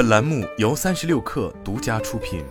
本栏目由三十六氪独家出品。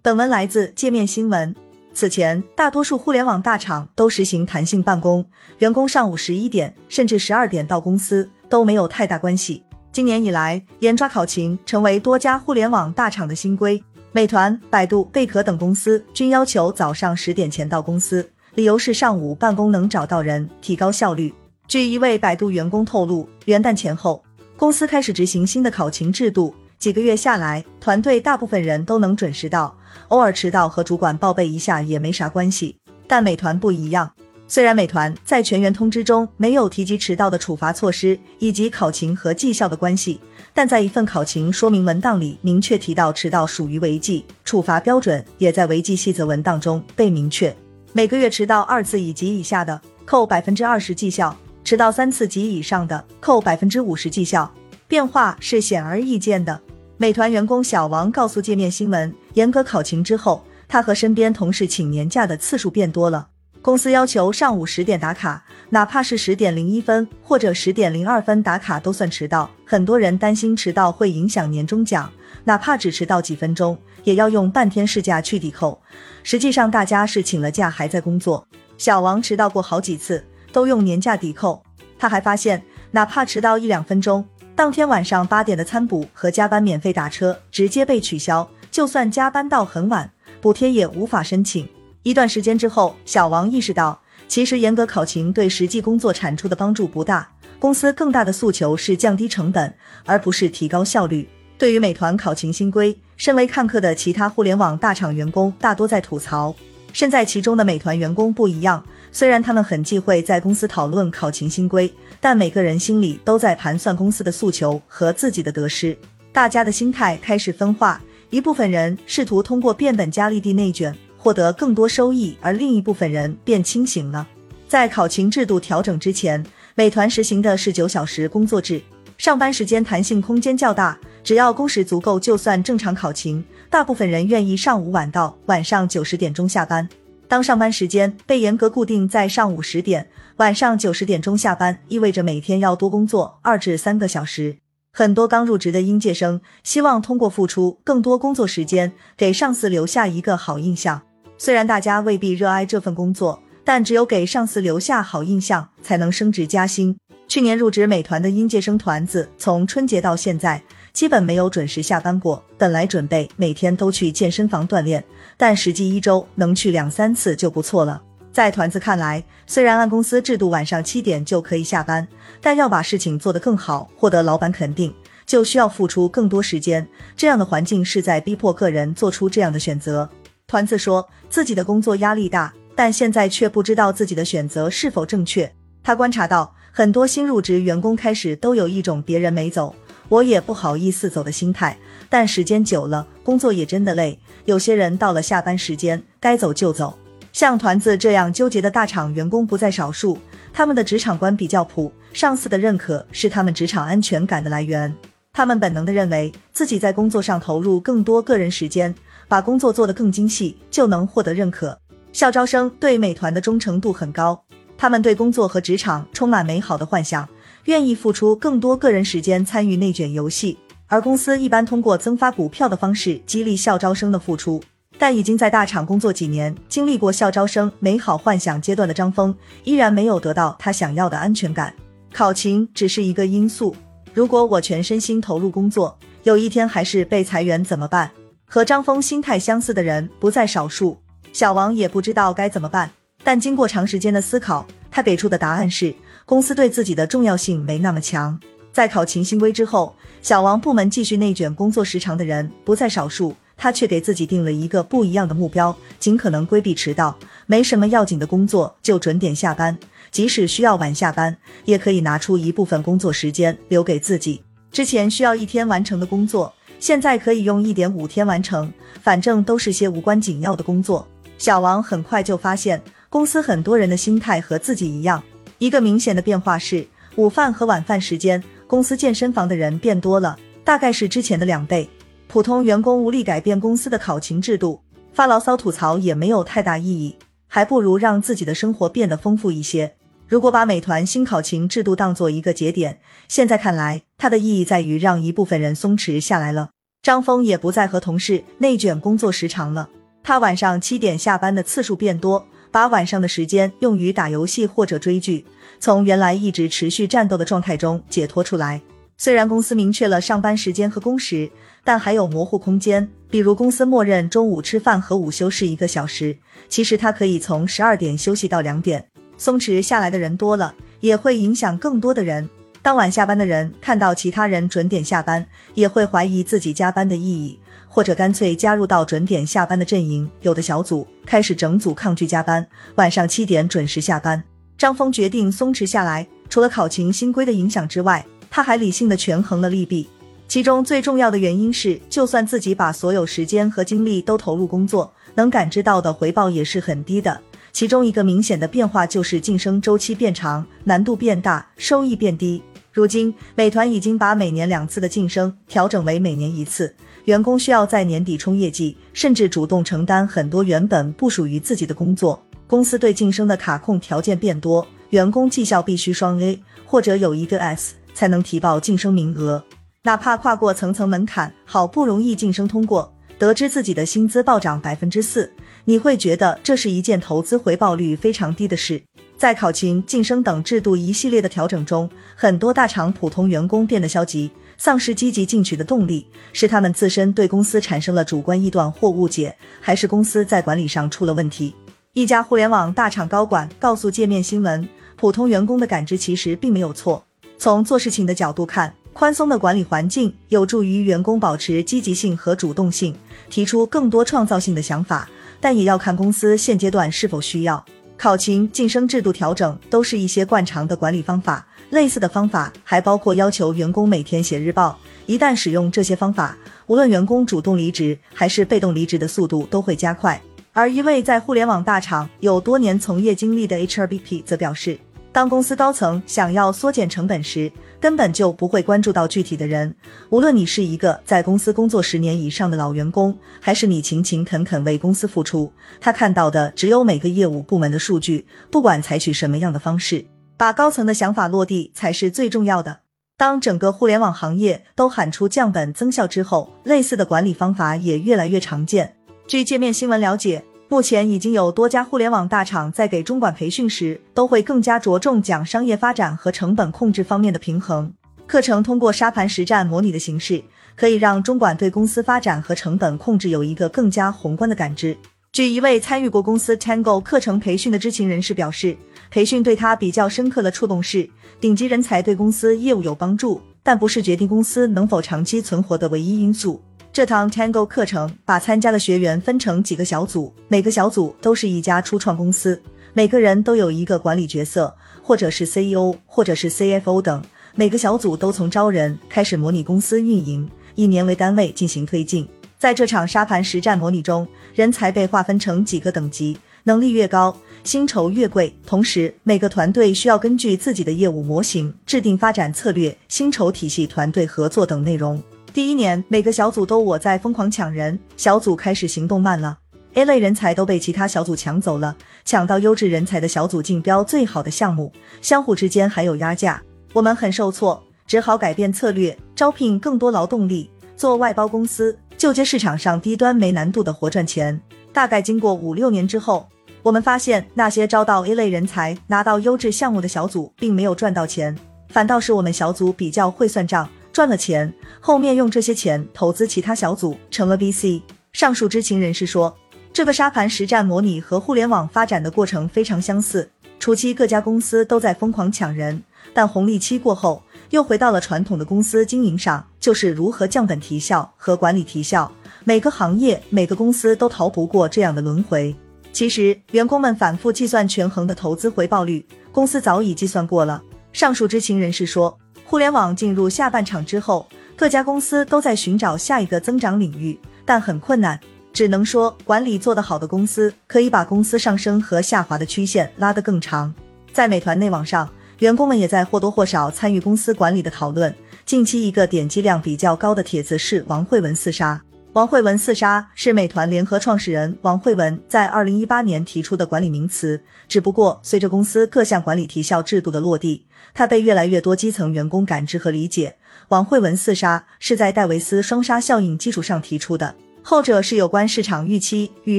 本文来自界面新闻。此前，大多数互联网大厂都实行弹性办公，员工上午十一点甚至十二点到公司都没有太大关系。今年以来，严抓考勤成为多家互联网大厂的新规。美团、百度、贝壳等公司均要求早上十点前到公司，理由是上午办公能找到人，提高效率。据一位百度员工透露，元旦前后，公司开始执行新的考勤制度，几个月下来，团队大部分人都能准时到，偶尔迟到和主管报备一下也没啥关系。但美团不一样。虽然美团在全员通知中没有提及迟到的处罚措施以及考勤和绩效的关系，但在一份考勤说明文档里明确提到迟到属于违纪，处罚标准也在违纪细则文档中被明确。每个月迟到二次以及以下的，扣百分之二十绩效；迟到三次及以上的，扣百分之五十绩效。变化是显而易见的。美团员工小王告诉界面新闻，严格考勤之后，他和身边同事请年假的次数变多了。公司要求上午十点打卡，哪怕是十点零一分或者十点零二分打卡都算迟到。很多人担心迟到会影响年终奖，哪怕只迟到几分钟，也要用半天事假去抵扣。实际上，大家是请了假还在工作。小王迟到过好几次，都用年假抵扣。他还发现，哪怕迟到一两分钟，当天晚上八点的餐补和加班免费打车直接被取消。就算加班到很晚，补贴也无法申请。一段时间之后，小王意识到，其实严格考勤对实际工作产出的帮助不大。公司更大的诉求是降低成本，而不是提高效率。对于美团考勤新规，身为看客的其他互联网大厂员工大多在吐槽。身在其中的美团员工不一样，虽然他们很忌讳在公司讨论考勤新规，但每个人心里都在盘算公司的诉求和自己的得失。大家的心态开始分化，一部分人试图通过变本加厉地内卷。获得更多收益，而另一部分人便清醒了。在考勤制度调整之前，美团实行的是九小时工作制，上班时间弹性空间较大，只要工时足够就算正常考勤。大部分人愿意上午晚到，晚上九十点钟下班。当上班时间被严格固定在上午十点，晚上九十点钟下班，意味着每天要多工作二至三个小时。很多刚入职的应届生希望通过付出更多工作时间，给上司留下一个好印象。虽然大家未必热爱这份工作，但只有给上司留下好印象，才能升职加薪。去年入职美团的应届生团子，从春节到现在，基本没有准时下班过。本来准备每天都去健身房锻炼，但实际一周能去两三次就不错了。在团子看来，虽然按公司制度晚上七点就可以下班，但要把事情做得更好，获得老板肯定，就需要付出更多时间。这样的环境是在逼迫个人做出这样的选择。团子说自己的工作压力大，但现在却不知道自己的选择是否正确。他观察到很多新入职员工开始都有一种别人没走，我也不好意思走的心态。但时间久了，工作也真的累。有些人到了下班时间，该走就走。像团子这样纠结的大厂员工不在少数，他们的职场观比较普，上司的认可是他们职场安全感的来源。他们本能的认为自己在工作上投入更多个人时间。把工作做得更精细，就能获得认可。校招生对美团的忠诚度很高，他们对工作和职场充满美好的幻想，愿意付出更多个人时间参与内卷游戏。而公司一般通过增发股票的方式激励校招生的付出。但已经在大厂工作几年，经历过校招生美好幻想阶段的张峰，依然没有得到他想要的安全感。考勤只是一个因素，如果我全身心投入工作，有一天还是被裁员怎么办？和张峰心态相似的人不在少数，小王也不知道该怎么办。但经过长时间的思考，他给出的答案是：公司对自己的重要性没那么强。在考勤新规之后，小王部门继续内卷工作时长的人不在少数，他却给自己定了一个不一样的目标：尽可能规避迟到，没什么要紧的工作就准点下班，即使需要晚下班，也可以拿出一部分工作时间留给自己。之前需要一天完成的工作。现在可以用一点五天完成，反正都是些无关紧要的工作。小王很快就发现，公司很多人的心态和自己一样。一个明显的变化是，午饭和晚饭时间，公司健身房的人变多了，大概是之前的两倍。普通员工无力改变公司的考勤制度，发牢骚吐槽也没有太大意义，还不如让自己的生活变得丰富一些。如果把美团新考勤制度当做一个节点，现在看来，它的意义在于让一部分人松弛下来了。张峰也不再和同事内卷工作时长了，他晚上七点下班的次数变多，把晚上的时间用于打游戏或者追剧，从原来一直持续战斗的状态中解脱出来。虽然公司明确了上班时间和工时，但还有模糊空间，比如公司默认中午吃饭和午休是一个小时，其实他可以从十二点休息到两点。松弛下来的人多了，也会影响更多的人。当晚下班的人看到其他人准点下班，也会怀疑自己加班的意义，或者干脆加入到准点下班的阵营。有的小组开始整组抗拒加班，晚上七点准时下班。张峰决定松弛下来，除了考勤新规的影响之外，他还理性的权衡了利弊。其中最重要的原因是，就算自己把所有时间和精力都投入工作，能感知到的回报也是很低的。其中一个明显的变化就是晋升周期变长，难度变大，收益变低。如今，美团已经把每年两次的晋升调整为每年一次，员工需要在年底冲业绩，甚至主动承担很多原本不属于自己的工作。公司对晋升的卡控条件变多，员工绩效必须双 A 或者有一个 S 才能提报晋升名额，哪怕跨过层层门槛，好不容易晋升通过，得知自己的薪资暴涨百分之四。你会觉得这是一件投资回报率非常低的事。在考勤、晋升等制度一系列的调整中，很多大厂普通员工变得消极，丧失积极进取的动力，是他们自身对公司产生了主观臆断或误解，还是公司在管理上出了问题？一家互联网大厂高管告诉界面新闻，普通员工的感知其实并没有错。从做事情的角度看，宽松的管理环境有助于员工保持积极性和主动性，提出更多创造性的想法。但也要看公司现阶段是否需要考勤、晋升制度调整，都是一些惯常的管理方法。类似的方法还包括要求员工每天写日报。一旦使用这些方法，无论员工主动离职还是被动离职的速度都会加快。而一位在互联网大厂有多年从业经历的 HRBP 则表示。当公司高层想要缩减成本时，根本就不会关注到具体的人。无论你是一个在公司工作十年以上的老员工，还是你勤勤恳恳为公司付出，他看到的只有每个业务部门的数据。不管采取什么样的方式，把高层的想法落地才是最重要的。当整个互联网行业都喊出降本增效之后，类似的管理方法也越来越常见。据界面新闻了解。目前已经有多家互联网大厂在给中管培训时，都会更加着重讲商业发展和成本控制方面的平衡。课程通过沙盘实战模拟的形式，可以让中管对公司发展和成本控制有一个更加宏观的感知。据一位参与过公司 Tango 课程培训的知情人士表示，培训对他比较深刻的触动是，顶级人才对公司业务有帮助，但不是决定公司能否长期存活的唯一因素。这堂 Tango 课程把参加的学员分成几个小组，每个小组都是一家初创公司，每个人都有一个管理角色，或者是 CEO，或者是 CFO 等。每个小组都从招人开始模拟公司运营，以年为单位进行推进。在这场沙盘实战模拟中，人才被划分成几个等级，能力越高，薪酬越贵。同时，每个团队需要根据自己的业务模型制定发展策略、薪酬体系、团队合作等内容。第一年，每个小组都我在疯狂抢人，小组开始行动慢了，A 类人才都被其他小组抢走了，抢到优质人才的小组竞标最好的项目，相互之间还有压价，我们很受挫，只好改变策略，招聘更多劳动力，做外包公司，就接市场上低端没难度的活赚钱。大概经过五六年之后，我们发现那些招到 A 类人才、拿到优质项目的小组，并没有赚到钱，反倒是我们小组比较会算账。赚了钱，后面用这些钱投资其他小组，成了 VC。上述知情人士说，这个沙盘实战模拟和互联网发展的过程非常相似。初期各家公司都在疯狂抢人，但红利期过后，又回到了传统的公司经营上，就是如何降本提效和管理提效。每个行业、每个公司都逃不过这样的轮回。其实，员工们反复计算权衡的投资回报率，公司早已计算过了。上述知情人士说。互联网进入下半场之后，各家公司都在寻找下一个增长领域，但很困难。只能说，管理做得好的公司可以把公司上升和下滑的曲线拉得更长。在美团内网上，员工们也在或多或少参与公司管理的讨论。近期一个点击量比较高的帖子是王慧文四杀。王慧文四杀是美团联合创始人王慧文在二零一八年提出的管理名词，只不过随着公司各项管理提效制度的落地，它被越来越多基层员工感知和理解。王慧文四杀是在戴维斯双杀效应基础上提出的，后者是有关市场预期与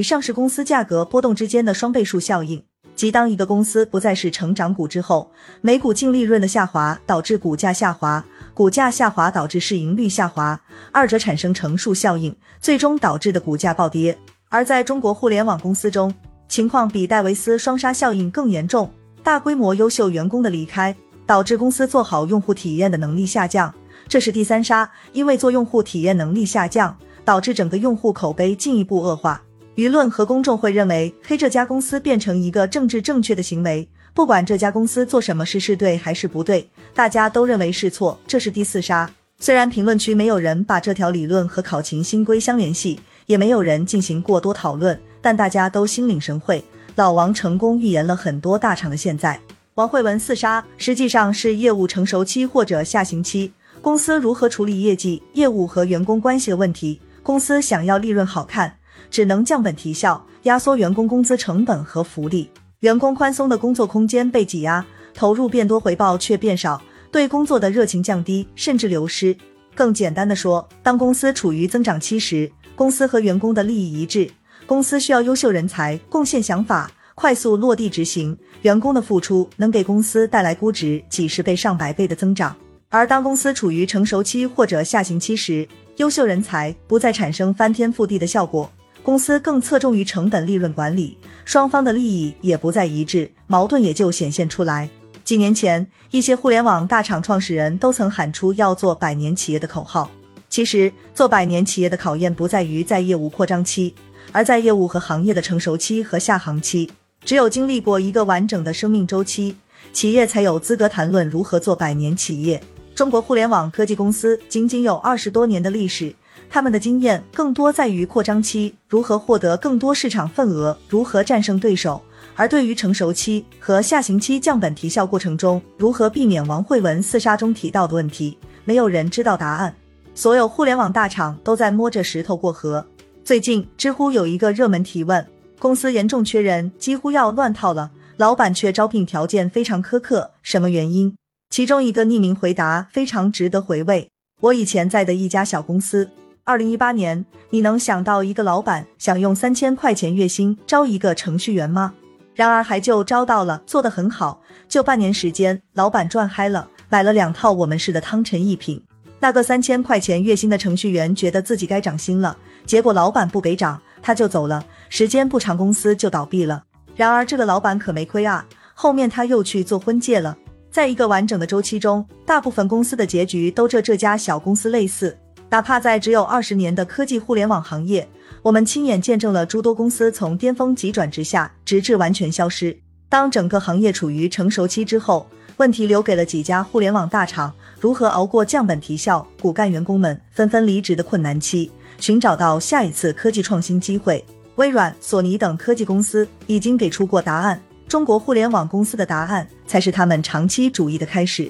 上市公司价格波动之间的双倍数效应。即当一个公司不再是成长股之后，每股净利润的下滑导致股价下滑，股价下滑导致市盈率下滑，二者产生乘数效应，最终导致的股价暴跌。而在中国互联网公司中，情况比戴维斯双杀效应更严重，大规模优秀员工的离开导致公司做好用户体验的能力下降，这是第三杀，因为做用户体验能力下降，导致整个用户口碑进一步恶化。舆论和公众会认为黑这家公司变成一个政治正确的行为，不管这家公司做什么事是对还是不对，大家都认为是错。这是第四杀。虽然评论区没有人把这条理论和考勤新规相联系，也没有人进行过多讨论，但大家都心领神会。老王成功预言了很多大厂的现在。王慧文四杀实际上是业务成熟期或者下行期，公司如何处理业绩、业务和员工关系的问题？公司想要利润好看。只能降本提效，压缩员工工资成本和福利，员工宽松的工作空间被挤压，投入变多，回报却变少，对工作的热情降低，甚至流失。更简单的说，当公司处于增长期时，公司和员工的利益一致，公司需要优秀人才贡献想法，快速落地执行，员工的付出能给公司带来估值几十倍、上百倍的增长。而当公司处于成熟期或者下行期时，优秀人才不再产生翻天覆地的效果。公司更侧重于成本利润管理，双方的利益也不再一致，矛盾也就显现出来。几年前，一些互联网大厂创始人都曾喊出要做百年企业的口号。其实，做百年企业的考验不在于在业务扩张期，而在业务和行业的成熟期和下行期。只有经历过一个完整的生命周期，企业才有资格谈论如何做百年企业。中国互联网科技公司仅仅有二十多年的历史。他们的经验更多在于扩张期如何获得更多市场份额，如何战胜对手；而对于成熟期和下行期降本提效过程中如何避免王慧文四杀中提到的问题，没有人知道答案。所有互联网大厂都在摸着石头过河。最近，知乎有一个热门提问：公司严重缺人，几乎要乱套了，老板却招聘条件非常苛刻，什么原因？其中一个匿名回答非常值得回味：我以前在的一家小公司。二零一八年，你能想到一个老板想用三千块钱月薪招一个程序员吗？然而还就招到了，做得很好，就半年时间，老板赚嗨了，买了两套我们市的汤臣一品。那个三千块钱月薪的程序员觉得自己该涨薪了，结果老板不给涨，他就走了。时间不长，公司就倒闭了。然而这个老板可没亏啊，后面他又去做婚介了。在一个完整的周期中，大部分公司的结局都这这家小公司类似。哪怕在只有二十年的科技互联网行业，我们亲眼见证了诸多公司从巅峰急转直下，直至完全消失。当整个行业处于成熟期之后，问题留给了几家互联网大厂，如何熬过降本提效、骨干员工们纷纷离职的困难期，寻找到下一次科技创新机会？微软、索尼等科技公司已经给出过答案，中国互联网公司的答案才是他们长期主义的开始。